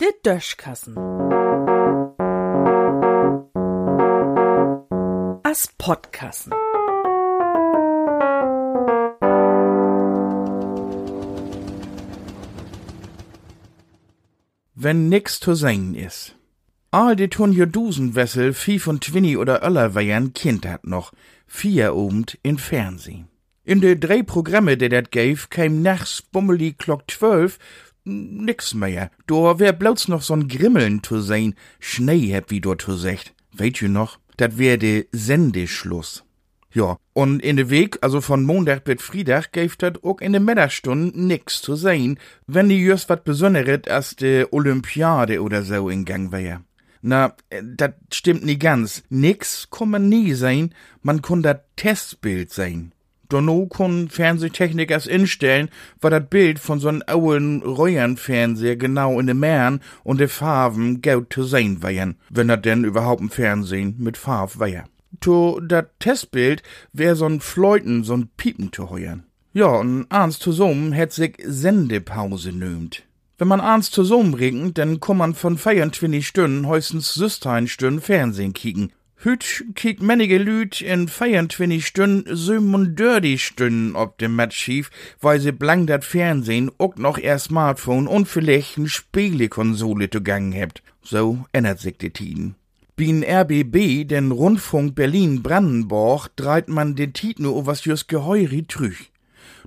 De Döschkassen. As Podkassen. Wenn nix zu sehen is. All die tun hier Dusenwessel, Vieh von Twinny oder Öller Kind hat noch, vier obend in Fernsehen. In de drei Programme, die dat gäf, käm nachts bummeli Glock zwölf, nix mehr. Do wär bloß noch so'n Grimmeln zu sehen, Schnee heb wie dort zu secht. Weet ihr noch? Dat wär de Sendeschluss. Ja, und in de Weg, also von Montag bis Freitag, gäf dat auch in de Mittagsstunden nix zu sehen, wenn die just wat Besonderes als de Olympiade oder so in Gang wär. Na, dat stimmt nie ganz. Nix kann man nie sein, man kann dat Testbild sein. Donno kun Fernsehtechnikers instellen, war dat Bild von so'n auen Röhrenfernseher genau in de Mähren und de Farben gaut zu sehen wären, wenn dat denn überhaupt im Fernsehen mit Farb wär. To dat Testbild wär so'n Fleuten, so'n Piepen zu heuern. Ja, und eins zusammen hätt sich Sendepause nömt. Wenn man eins zusammenbringt, dann kann man von 24 Stunden höchstens 16 Stunden Fernsehen kicken. Hüt kiekt manige Lüt in 24 Stunden 37 Stunden ob dem Matchschief, weil sie blank dat Fernsehen auch noch ihr Smartphone und vielleicht n Spielekonsole zugangen hebt. So ändert sich die Tiden. Bin RBB, den Rundfunk Berlin-Brandenburg, dreit man de Tiet nur was just geheuri trüch.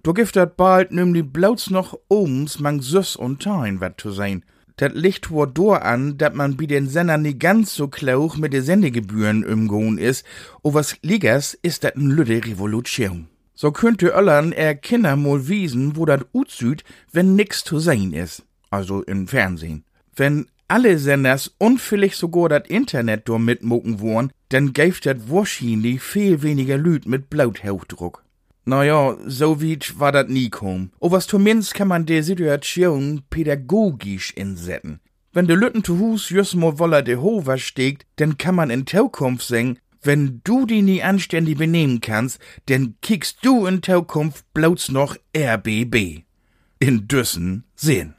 Do gift dat bald nämlich bloß noch ohms mang Süss und Tein wat zu sein. Dat liegt wohl dor an, dat man bi den Sender nie ganz so klauch mit de Sendegebühren umgohn is, o was liegers is dat n lüde Revolution. So könnte Öllern er Kinder mal wiesen, wo dat utsüd, wenn nix zu sehen is. Also im Fernsehen. Wenn alle Senders vielleicht sogar dat Internet dort mitmucken wollen, dann gäft dat wahrscheinlich viel weniger Lüd mit Blauthauchdruck. Naja, so weit war dat nie kom. O was zumindest kann man de Situation pädagogisch insetzen. Wenn de Lütten zu Hus just mo woller de Hover stegt, dann kann man in Zukunft sagen, wenn du die nie anständig benehmen kannst, dann kickst du in Zukunft bloß noch RBB. In Düssen sehen.